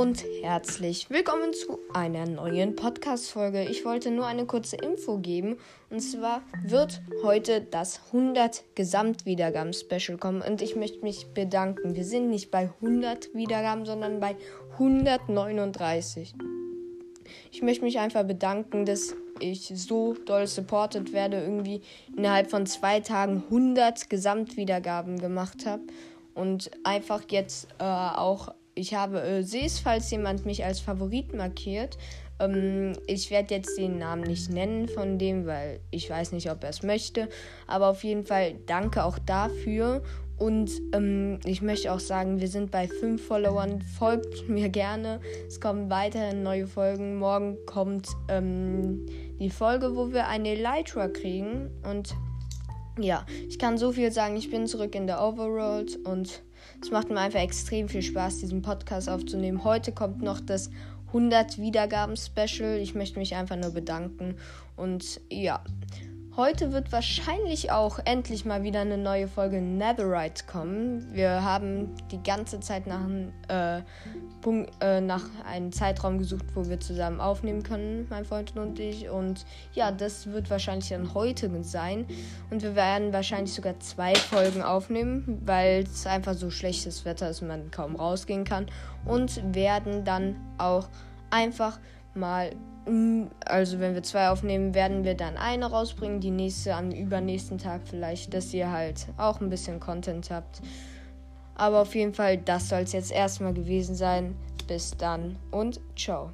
und herzlich willkommen zu einer neuen Podcast-Folge. Ich wollte nur eine kurze Info geben. Und zwar wird heute das 100 Gesamtwiedergaben-Special kommen. Und ich möchte mich bedanken. Wir sind nicht bei 100 Wiedergaben, sondern bei 139. Ich möchte mich einfach bedanken, dass ich so doll supported werde, irgendwie innerhalb von zwei Tagen 100 Gesamtwiedergaben gemacht habe und einfach jetzt äh, auch ich habe äh, sehe falls jemand mich als Favorit markiert. Ähm, ich werde jetzt den Namen nicht nennen von dem, weil ich weiß nicht, ob er es möchte. Aber auf jeden Fall danke auch dafür. Und ähm, ich möchte auch sagen, wir sind bei 5 Followern. Folgt mir gerne. Es kommen weiterhin neue Folgen. Morgen kommt ähm, die Folge, wo wir eine Elytra kriegen. Und ja, ich kann so viel sagen. Ich bin zurück in der Overworld und es macht mir einfach extrem viel Spaß, diesen Podcast aufzunehmen. Heute kommt noch das 100 Wiedergaben Special. Ich möchte mich einfach nur bedanken und ja, Heute wird wahrscheinlich auch endlich mal wieder eine neue Folge Netherite kommen. Wir haben die ganze Zeit nach, äh, Punkt, äh, nach einem Zeitraum gesucht, wo wir zusammen aufnehmen können, mein Freund und ich. Und ja, das wird wahrscheinlich dann heute sein. Und wir werden wahrscheinlich sogar zwei Folgen aufnehmen, weil es einfach so schlechtes Wetter ist und man kaum rausgehen kann. Und werden dann auch einfach mal also wenn wir zwei aufnehmen, werden wir dann eine rausbringen, die nächste am übernächsten Tag vielleicht, dass ihr halt auch ein bisschen Content habt. Aber auf jeden Fall, das soll es jetzt erstmal gewesen sein. Bis dann und ciao.